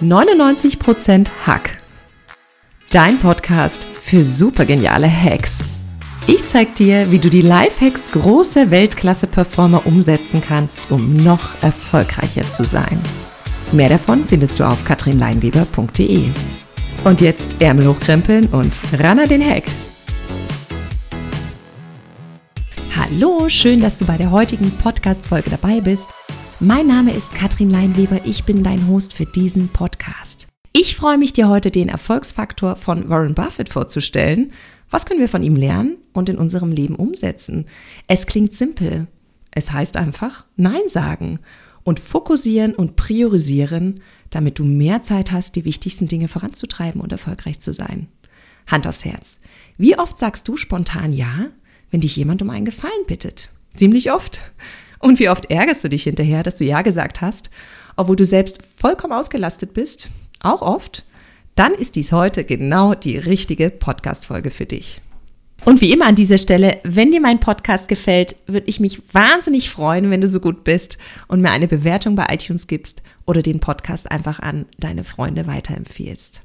99% Hack. Dein Podcast für supergeniale Hacks. Ich zeig dir, wie du die Lifehacks großer Weltklasse-Performer umsetzen kannst, um noch erfolgreicher zu sein. Mehr davon findest du auf katrinleinweber.de. Und jetzt Ärmel hochkrempeln und ran an den Hack. Hallo, schön, dass du bei der heutigen Podcast-Folge dabei bist. Mein Name ist Katrin Leinweber, ich bin dein Host für diesen Podcast. Ich freue mich, dir heute den Erfolgsfaktor von Warren Buffett vorzustellen. Was können wir von ihm lernen und in unserem Leben umsetzen? Es klingt simpel. Es heißt einfach Nein sagen und fokussieren und priorisieren, damit du mehr Zeit hast, die wichtigsten Dinge voranzutreiben und erfolgreich zu sein. Hand aufs Herz. Wie oft sagst du spontan Ja, wenn dich jemand um einen Gefallen bittet? Ziemlich oft. Und wie oft ärgerst du dich hinterher, dass du Ja gesagt hast, obwohl du selbst vollkommen ausgelastet bist? Auch oft? Dann ist dies heute genau die richtige Podcast-Folge für dich. Und wie immer an dieser Stelle, wenn dir mein Podcast gefällt, würde ich mich wahnsinnig freuen, wenn du so gut bist und mir eine Bewertung bei iTunes gibst oder den Podcast einfach an deine Freunde weiterempfehlst.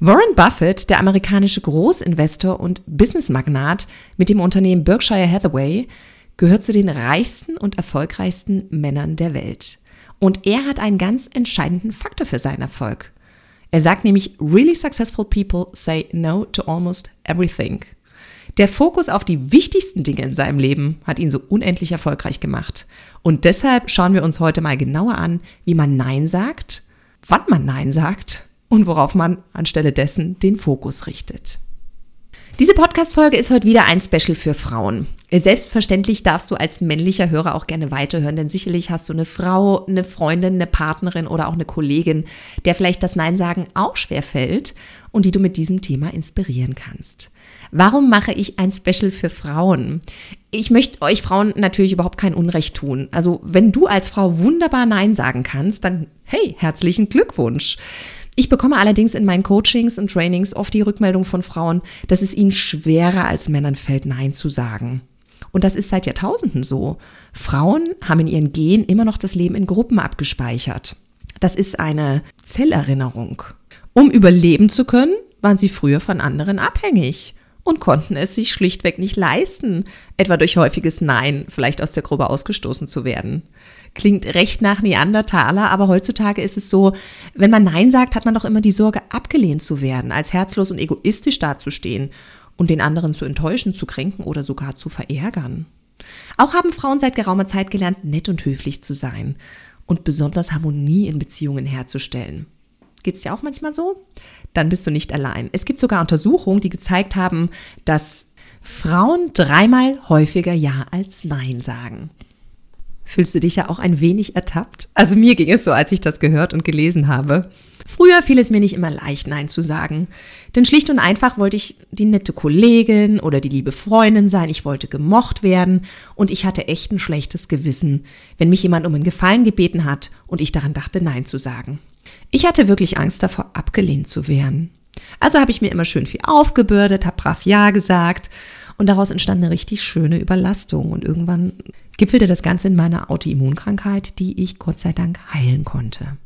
Warren Buffett, der amerikanische Großinvestor und Businessmagnat mit dem Unternehmen Berkshire Hathaway, gehört zu den reichsten und erfolgreichsten Männern der Welt. Und er hat einen ganz entscheidenden Faktor für seinen Erfolg. Er sagt nämlich, really successful people say no to almost everything. Der Fokus auf die wichtigsten Dinge in seinem Leben hat ihn so unendlich erfolgreich gemacht. Und deshalb schauen wir uns heute mal genauer an, wie man Nein sagt, wann man Nein sagt und worauf man anstelle dessen den Fokus richtet. Diese Podcast-Folge ist heute wieder ein Special für Frauen. Selbstverständlich darfst du als männlicher Hörer auch gerne weiterhören, denn sicherlich hast du eine Frau, eine Freundin, eine Partnerin oder auch eine Kollegin, der vielleicht das Nein sagen auch schwer fällt und die du mit diesem Thema inspirieren kannst. Warum mache ich ein Special für Frauen? Ich möchte euch Frauen natürlich überhaupt kein Unrecht tun. Also, wenn du als Frau wunderbar Nein sagen kannst, dann hey, herzlichen Glückwunsch. Ich bekomme allerdings in meinen Coachings und Trainings oft die Rückmeldung von Frauen, dass es ihnen schwerer als Männern fällt, Nein zu sagen. Und das ist seit Jahrtausenden so. Frauen haben in ihren Genen immer noch das Leben in Gruppen abgespeichert. Das ist eine Zellerinnerung. Um überleben zu können, waren sie früher von anderen abhängig und konnten es sich schlichtweg nicht leisten, etwa durch häufiges Nein vielleicht aus der Gruppe ausgestoßen zu werden. Klingt recht nach Neandertaler, aber heutzutage ist es so, wenn man Nein sagt, hat man doch immer die Sorge, abgelehnt zu werden, als herzlos und egoistisch dazustehen und den anderen zu enttäuschen, zu kränken oder sogar zu verärgern. Auch haben Frauen seit geraumer Zeit gelernt, nett und höflich zu sein und besonders Harmonie in Beziehungen herzustellen. Geht es dir auch manchmal so? Dann bist du nicht allein. Es gibt sogar Untersuchungen, die gezeigt haben, dass Frauen dreimal häufiger Ja als Nein sagen. Fühlst du dich ja auch ein wenig ertappt? Also mir ging es so, als ich das gehört und gelesen habe. Früher fiel es mir nicht immer leicht, Nein zu sagen. Denn schlicht und einfach wollte ich die nette Kollegin oder die liebe Freundin sein, ich wollte gemocht werden und ich hatte echt ein schlechtes Gewissen, wenn mich jemand um einen Gefallen gebeten hat und ich daran dachte, Nein zu sagen. Ich hatte wirklich Angst davor, abgelehnt zu werden. Also habe ich mir immer schön viel aufgebürdet, habe brav Ja gesagt und daraus entstand eine richtig schöne Überlastung und irgendwann gipfelte das Ganze in meiner Autoimmunkrankheit, die ich Gott sei Dank heilen konnte.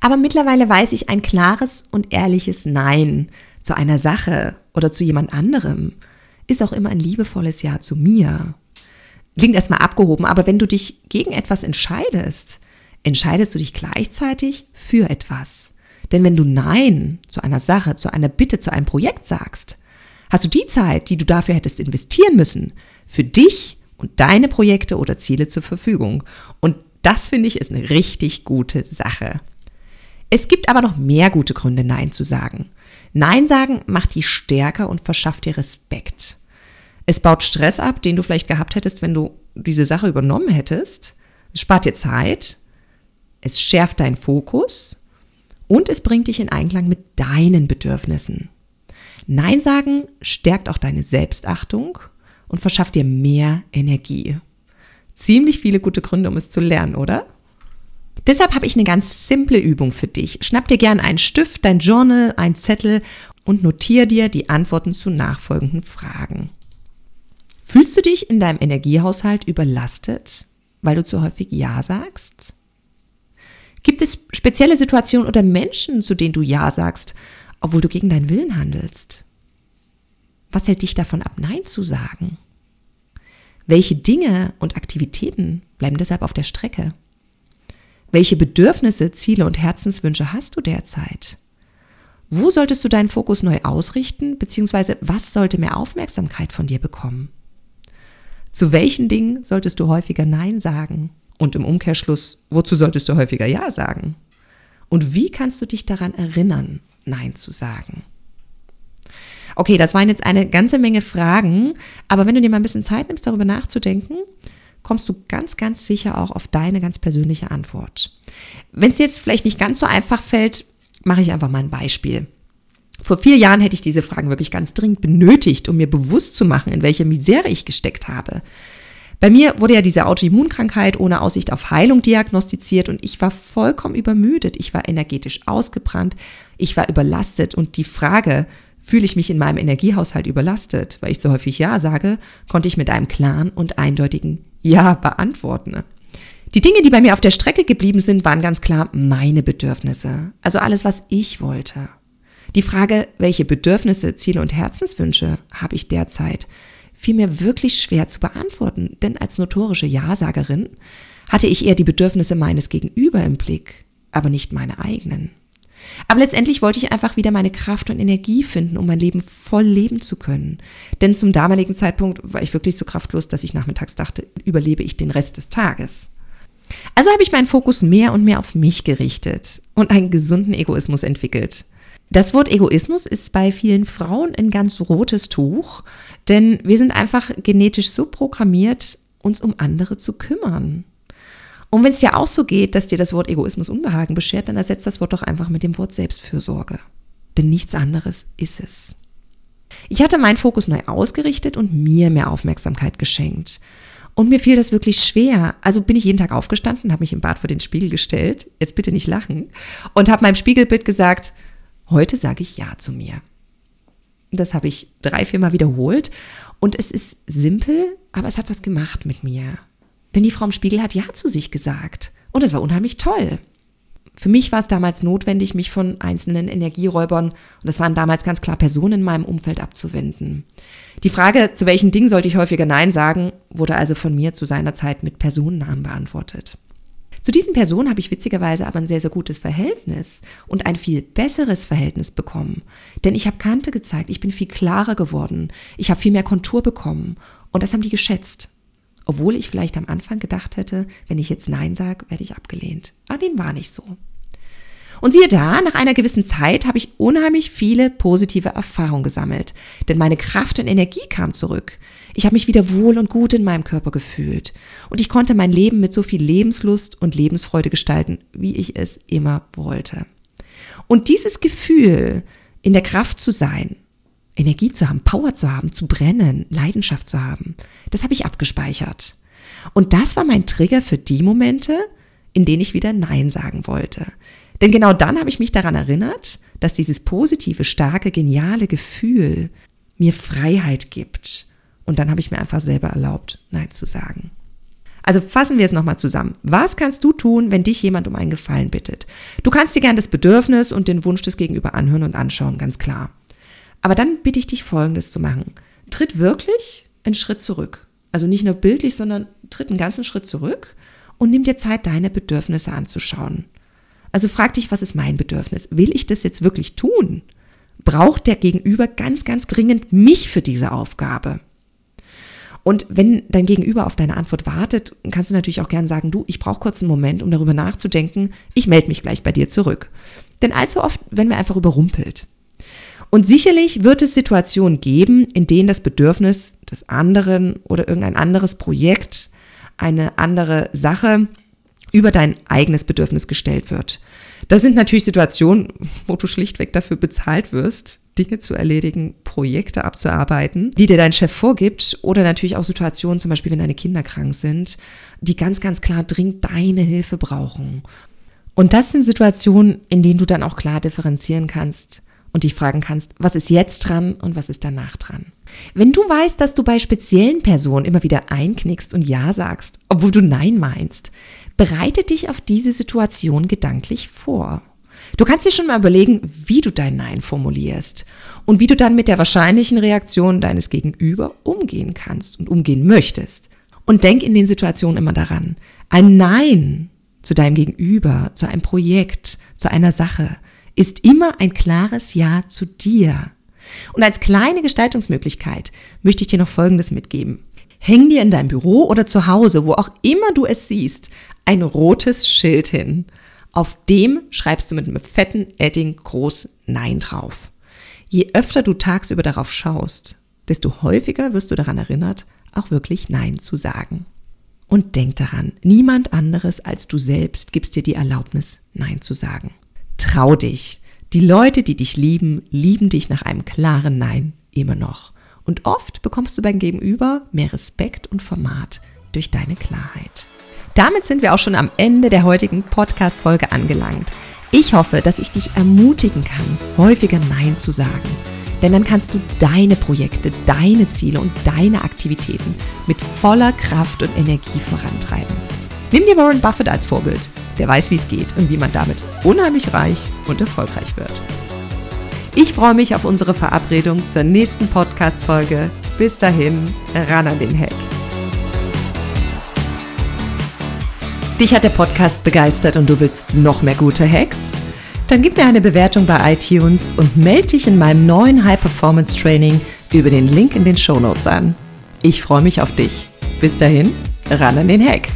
Aber mittlerweile weiß ich ein klares und ehrliches Nein zu einer Sache oder zu jemand anderem ist auch immer ein liebevolles Ja zu mir. Klingt erstmal abgehoben, aber wenn du dich gegen etwas entscheidest, entscheidest du dich gleichzeitig für etwas. Denn wenn du Nein zu einer Sache, zu einer Bitte, zu einem Projekt sagst, hast du die Zeit, die du dafür hättest investieren müssen, für dich und deine Projekte oder Ziele zur Verfügung. Und das finde ich ist eine richtig gute Sache. Es gibt aber noch mehr gute Gründe, Nein zu sagen. Nein sagen macht dich stärker und verschafft dir Respekt. Es baut Stress ab, den du vielleicht gehabt hättest, wenn du diese Sache übernommen hättest. Es spart dir Zeit. Es schärft deinen Fokus und es bringt dich in Einklang mit deinen Bedürfnissen. Nein sagen stärkt auch deine Selbstachtung und verschafft dir mehr Energie. Ziemlich viele gute Gründe, um es zu lernen, oder? Deshalb habe ich eine ganz simple Übung für dich. Schnapp dir gern einen Stift, dein Journal, ein Zettel und notier dir die Antworten zu nachfolgenden Fragen. Fühlst du dich in deinem Energiehaushalt überlastet, weil du zu häufig Ja sagst? Gibt es spezielle Situationen oder Menschen, zu denen du Ja sagst, obwohl du gegen deinen Willen handelst? Was hält dich davon ab, Nein zu sagen? Welche Dinge und Aktivitäten bleiben deshalb auf der Strecke? Welche Bedürfnisse, Ziele und Herzenswünsche hast du derzeit? Wo solltest du deinen Fokus neu ausrichten, beziehungsweise was sollte mehr Aufmerksamkeit von dir bekommen? Zu welchen Dingen solltest du häufiger Nein sagen? Und im Umkehrschluss, wozu solltest du häufiger Ja sagen? Und wie kannst du dich daran erinnern, Nein zu sagen? Okay, das waren jetzt eine ganze Menge Fragen, aber wenn du dir mal ein bisschen Zeit nimmst, darüber nachzudenken, kommst du ganz, ganz sicher auch auf deine ganz persönliche Antwort. Wenn es jetzt vielleicht nicht ganz so einfach fällt, mache ich einfach mal ein Beispiel. Vor vier Jahren hätte ich diese Fragen wirklich ganz dringend benötigt, um mir bewusst zu machen, in welche Misere ich gesteckt habe. Bei mir wurde ja diese Autoimmunkrankheit ohne Aussicht auf Heilung diagnostiziert und ich war vollkommen übermüdet, ich war energetisch ausgebrannt, ich war überlastet und die Frage, fühle ich mich in meinem Energiehaushalt überlastet, weil ich so häufig Ja sage, konnte ich mit einem klaren und eindeutigen Ja beantworten. Die Dinge, die bei mir auf der Strecke geblieben sind, waren ganz klar meine Bedürfnisse. Also alles, was ich wollte. Die Frage, welche Bedürfnisse, Ziele und Herzenswünsche habe ich derzeit, fiel mir wirklich schwer zu beantworten, denn als notorische Ja-Sagerin hatte ich eher die Bedürfnisse meines Gegenüber im Blick, aber nicht meine eigenen. Aber letztendlich wollte ich einfach wieder meine Kraft und Energie finden, um mein Leben voll leben zu können. Denn zum damaligen Zeitpunkt war ich wirklich so kraftlos, dass ich nachmittags dachte, überlebe ich den Rest des Tages. Also habe ich meinen Fokus mehr und mehr auf mich gerichtet und einen gesunden Egoismus entwickelt. Das Wort Egoismus ist bei vielen Frauen ein ganz rotes Tuch, denn wir sind einfach genetisch so programmiert, uns um andere zu kümmern. Und wenn es dir auch so geht, dass dir das Wort Egoismus Unbehagen beschert, dann ersetzt das Wort doch einfach mit dem Wort Selbstfürsorge. Denn nichts anderes ist es. Ich hatte meinen Fokus neu ausgerichtet und mir mehr Aufmerksamkeit geschenkt. Und mir fiel das wirklich schwer. Also bin ich jeden Tag aufgestanden, habe mich im Bad vor den Spiegel gestellt, jetzt bitte nicht lachen, und habe meinem Spiegelbild gesagt, heute sage ich Ja zu mir. Das habe ich drei, viermal wiederholt. Und es ist simpel, aber es hat was gemacht mit mir. Denn die Frau im Spiegel hat Ja zu sich gesagt. Und es war unheimlich toll. Für mich war es damals notwendig, mich von einzelnen Energieräubern, und das waren damals ganz klar Personen in meinem Umfeld, abzuwenden. Die Frage, zu welchen Dingen sollte ich häufiger Nein sagen, wurde also von mir zu seiner Zeit mit Personennamen beantwortet. Zu diesen Personen habe ich witzigerweise aber ein sehr, sehr gutes Verhältnis und ein viel besseres Verhältnis bekommen. Denn ich habe Kante gezeigt, ich bin viel klarer geworden, ich habe viel mehr Kontur bekommen und das haben die geschätzt. Obwohl ich vielleicht am Anfang gedacht hätte, wenn ich jetzt Nein sage, werde ich abgelehnt. Aber dem war nicht so. Und siehe da, nach einer gewissen Zeit habe ich unheimlich viele positive Erfahrungen gesammelt. Denn meine Kraft und Energie kam zurück. Ich habe mich wieder wohl und gut in meinem Körper gefühlt. Und ich konnte mein Leben mit so viel Lebenslust und Lebensfreude gestalten, wie ich es immer wollte. Und dieses Gefühl, in der Kraft zu sein, Energie zu haben, Power zu haben, zu brennen, Leidenschaft zu haben. Das habe ich abgespeichert. Und das war mein Trigger für die Momente, in denen ich wieder Nein sagen wollte. Denn genau dann habe ich mich daran erinnert, dass dieses positive, starke, geniale Gefühl mir Freiheit gibt. Und dann habe ich mir einfach selber erlaubt, Nein zu sagen. Also fassen wir es nochmal zusammen. Was kannst du tun, wenn dich jemand um einen Gefallen bittet? Du kannst dir gern das Bedürfnis und den Wunsch des Gegenüber anhören und anschauen, ganz klar. Aber dann bitte ich dich Folgendes zu machen. Tritt wirklich einen Schritt zurück. Also nicht nur bildlich, sondern tritt einen ganzen Schritt zurück und nimm dir Zeit, deine Bedürfnisse anzuschauen. Also frag dich, was ist mein Bedürfnis? Will ich das jetzt wirklich tun? Braucht der Gegenüber ganz, ganz dringend mich für diese Aufgabe? Und wenn dein Gegenüber auf deine Antwort wartet, kannst du natürlich auch gern sagen, du, ich brauche kurz einen Moment, um darüber nachzudenken, ich melde mich gleich bei dir zurück. Denn allzu oft werden wir einfach überrumpelt. Und sicherlich wird es Situationen geben, in denen das Bedürfnis des anderen oder irgendein anderes Projekt, eine andere Sache über dein eigenes Bedürfnis gestellt wird. Das sind natürlich Situationen, wo du schlichtweg dafür bezahlt wirst, Dinge zu erledigen, Projekte abzuarbeiten, die dir dein Chef vorgibt oder natürlich auch Situationen, zum Beispiel wenn deine Kinder krank sind, die ganz, ganz klar dringend deine Hilfe brauchen. Und das sind Situationen, in denen du dann auch klar differenzieren kannst, und dich fragen kannst, was ist jetzt dran und was ist danach dran. Wenn du weißt, dass du bei speziellen Personen immer wieder einknickst und Ja sagst, obwohl du Nein meinst, bereite dich auf diese Situation gedanklich vor. Du kannst dir schon mal überlegen, wie du dein Nein formulierst und wie du dann mit der wahrscheinlichen Reaktion deines Gegenüber umgehen kannst und umgehen möchtest. Und denk in den Situationen immer daran, ein Nein zu deinem Gegenüber, zu einem Projekt, zu einer Sache ist immer ein klares Ja zu dir. Und als kleine Gestaltungsmöglichkeit möchte ich dir noch Folgendes mitgeben. Häng dir in deinem Büro oder zu Hause, wo auch immer du es siehst, ein rotes Schild hin. Auf dem schreibst du mit einem fetten Edding groß Nein drauf. Je öfter du tagsüber darauf schaust, desto häufiger wirst du daran erinnert, auch wirklich Nein zu sagen. Und denk daran, niemand anderes als du selbst gibst dir die Erlaubnis, Nein zu sagen. Trau dich. Die Leute, die dich lieben, lieben dich nach einem klaren Nein immer noch. Und oft bekommst du beim Gegenüber mehr Respekt und Format durch deine Klarheit. Damit sind wir auch schon am Ende der heutigen Podcast-Folge angelangt. Ich hoffe, dass ich dich ermutigen kann, häufiger Nein zu sagen. Denn dann kannst du deine Projekte, deine Ziele und deine Aktivitäten mit voller Kraft und Energie vorantreiben. Nimm dir Warren Buffett als Vorbild. Der weiß, wie es geht und wie man damit unheimlich reich und erfolgreich wird. Ich freue mich auf unsere Verabredung zur nächsten Podcast-Folge. Bis dahin, ran an den Heck. Dich hat der Podcast begeistert und du willst noch mehr gute Hacks? Dann gib mir eine Bewertung bei iTunes und melde dich in meinem neuen High Performance Training über den Link in den Show Notes an. Ich freue mich auf dich. Bis dahin, ran an den Hack.